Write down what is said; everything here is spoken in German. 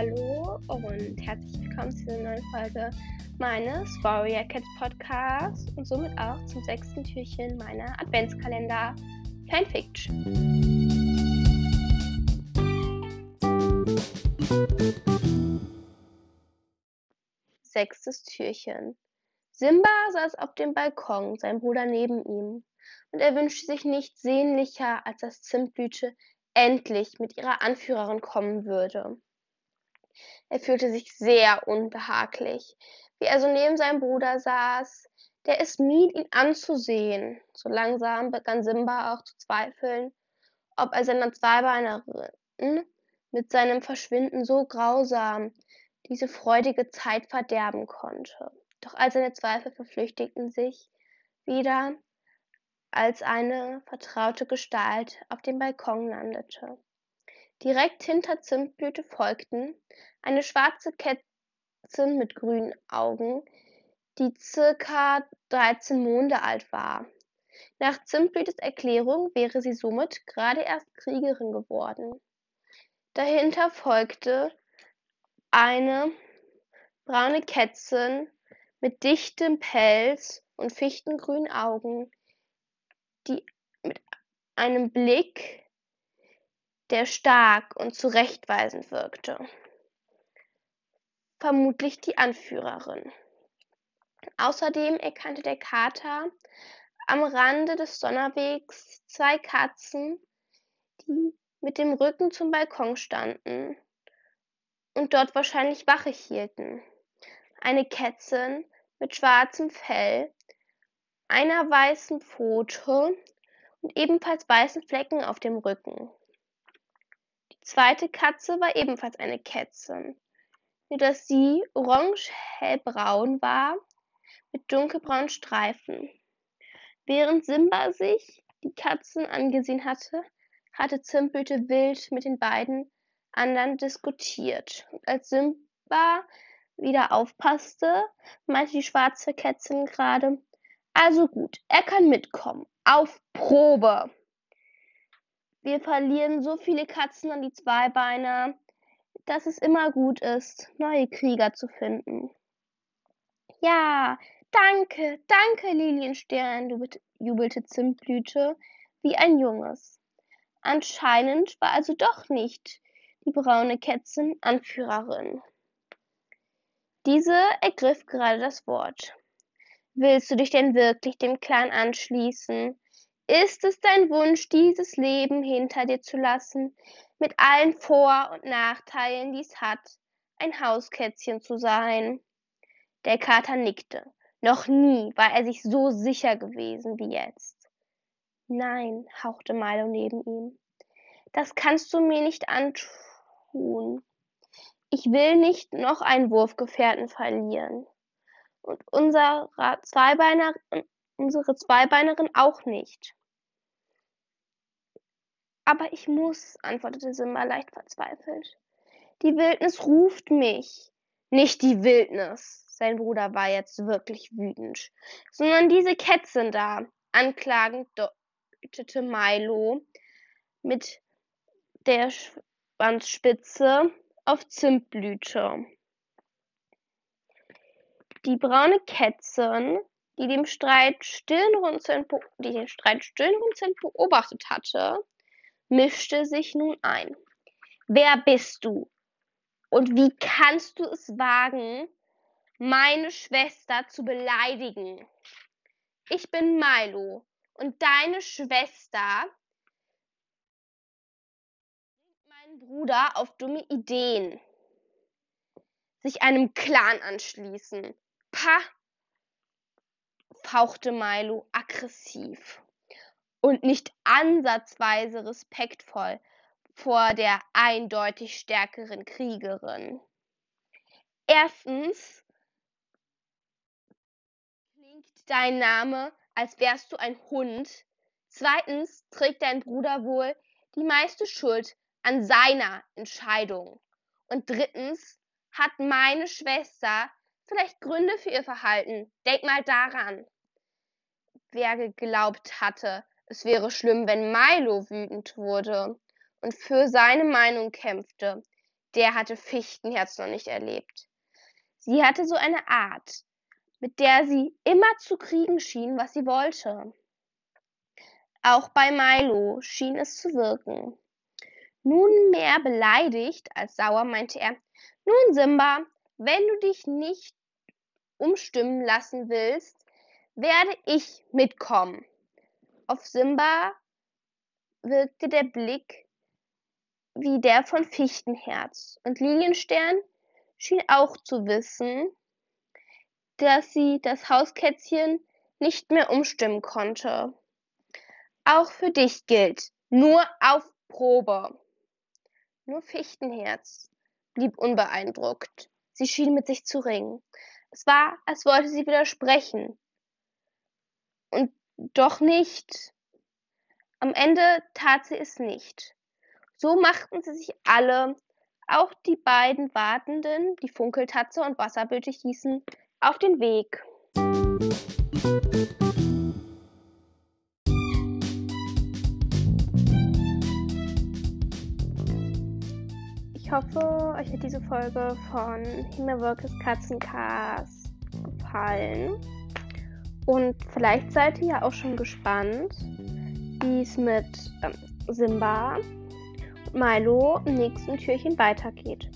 hallo und herzlich willkommen zu einer neuen Folge meines Warrior Cats Podcasts und somit auch zum sechsten Türchen meiner Adventskalender Fanfiction. Sechstes Türchen. Simba saß auf dem Balkon, sein Bruder neben ihm, und er wünschte sich nichts sehnlicher, als dass Zimtblüte endlich mit ihrer Anführerin kommen würde. Er fühlte sich sehr unbehaglich, wie er so neben seinem Bruder saß, der es mied, ihn anzusehen. So langsam begann Simba auch zu zweifeln, ob er seiner Zweibeinerin mit seinem Verschwinden so grausam diese freudige Zeit verderben konnte. Doch all seine Zweifel verflüchtigten sich wieder, als eine vertraute Gestalt auf dem Balkon landete. Direkt hinter Zimtblüte folgten eine schwarze Kätzin mit grünen Augen, die circa 13 Monde alt war. Nach Zimtblütes Erklärung wäre sie somit gerade erst Kriegerin geworden. Dahinter folgte eine braune Kätzin mit dichtem Pelz und fichtengrünen Augen, die mit einem Blick, der stark und zurechtweisend wirkte. Vermutlich die Anführerin. Außerdem erkannte der Kater am Rande des Donnerwegs zwei Katzen, die mit dem Rücken zum Balkon standen und dort wahrscheinlich Wache hielten. Eine Kätzin mit schwarzem Fell einer weißen Pfote und ebenfalls weißen Flecken auf dem Rücken. Zweite Katze war ebenfalls eine Kätzin, nur dass sie orange-hellbraun war mit dunkelbraunen Streifen. Während Simba sich die Katzen angesehen hatte, hatte Zimpelte wild mit den beiden anderen diskutiert. Und als Simba wieder aufpasste, meinte die schwarze Kätzin gerade, also gut, er kann mitkommen. Auf Probe. Wir verlieren so viele Katzen an die Zweibeiner, dass es immer gut ist, neue Krieger zu finden. Ja, danke, danke, Lilienstern, jubelte Zimtblüte wie ein Junges. Anscheinend war also doch nicht die braune Kätzin Anführerin. Diese ergriff gerade das Wort. Willst du dich denn wirklich dem Clan anschließen? Ist es dein Wunsch, dieses Leben hinter dir zu lassen, mit allen Vor- und Nachteilen, die es hat, ein Hauskätzchen zu sein? Der Kater nickte. Noch nie war er sich so sicher gewesen wie jetzt. Nein, hauchte Milo neben ihm. Das kannst du mir nicht antun. Ich will nicht noch einen Wurfgefährten verlieren und unserer Zweibeiner, unsere Zweibeinerin auch nicht. Aber ich muss, antwortete Simba leicht verzweifelt. Die Wildnis ruft mich. Nicht die Wildnis, sein Bruder war jetzt wirklich wütend, sondern diese Kätzchen da. Anklagend deutete Milo mit der Schwanzspitze auf Zimtblüte. Die braune Kätzin, die dem Streit die den Streit stirnrunzelnd beobachtet hatte, mischte sich nun ein. Wer bist du? Und wie kannst du es wagen, meine Schwester zu beleidigen? Ich bin Milo und deine Schwester meinen Bruder auf dumme Ideen. Sich einem Clan anschließen. Pah! fauchte Milo aggressiv und nicht ansatzweise respektvoll vor der eindeutig stärkeren Kriegerin. Erstens klingt dein Name, als wärst du ein Hund. Zweitens trägt dein Bruder wohl die meiste Schuld an seiner Entscheidung. Und drittens hat meine Schwester vielleicht Gründe für ihr Verhalten. Denk mal daran. Wer geglaubt hatte, es wäre schlimm, wenn Milo wütend wurde und für seine Meinung kämpfte, der hatte Fichtenherz noch nicht erlebt. Sie hatte so eine Art, mit der sie immer zu kriegen schien, was sie wollte. Auch bei Milo schien es zu wirken. Nunmehr beleidigt als sauer meinte er, nun Simba, wenn du dich nicht umstimmen lassen willst, werde ich mitkommen. Auf Simba wirkte der Blick wie der von Fichtenherz, und Lilienstern schien auch zu wissen, dass sie das Hauskätzchen nicht mehr umstimmen konnte. Auch für dich gilt, nur auf Probe. Nur Fichtenherz blieb unbeeindruckt. Sie schien mit sich zu ringen. Es war, als wollte sie widersprechen. Und doch nicht. Am Ende tat sie es nicht. So machten sie sich alle, auch die beiden Wartenden, die Funkeltatze und Wasserböte hießen, auf den Weg. Ich hoffe, euch hat diese Folge von Himmelwolkes Katzencast gefallen. Und vielleicht seid ihr ja auch schon gespannt, wie es mit ähm, Simba und Milo im nächsten Türchen weitergeht.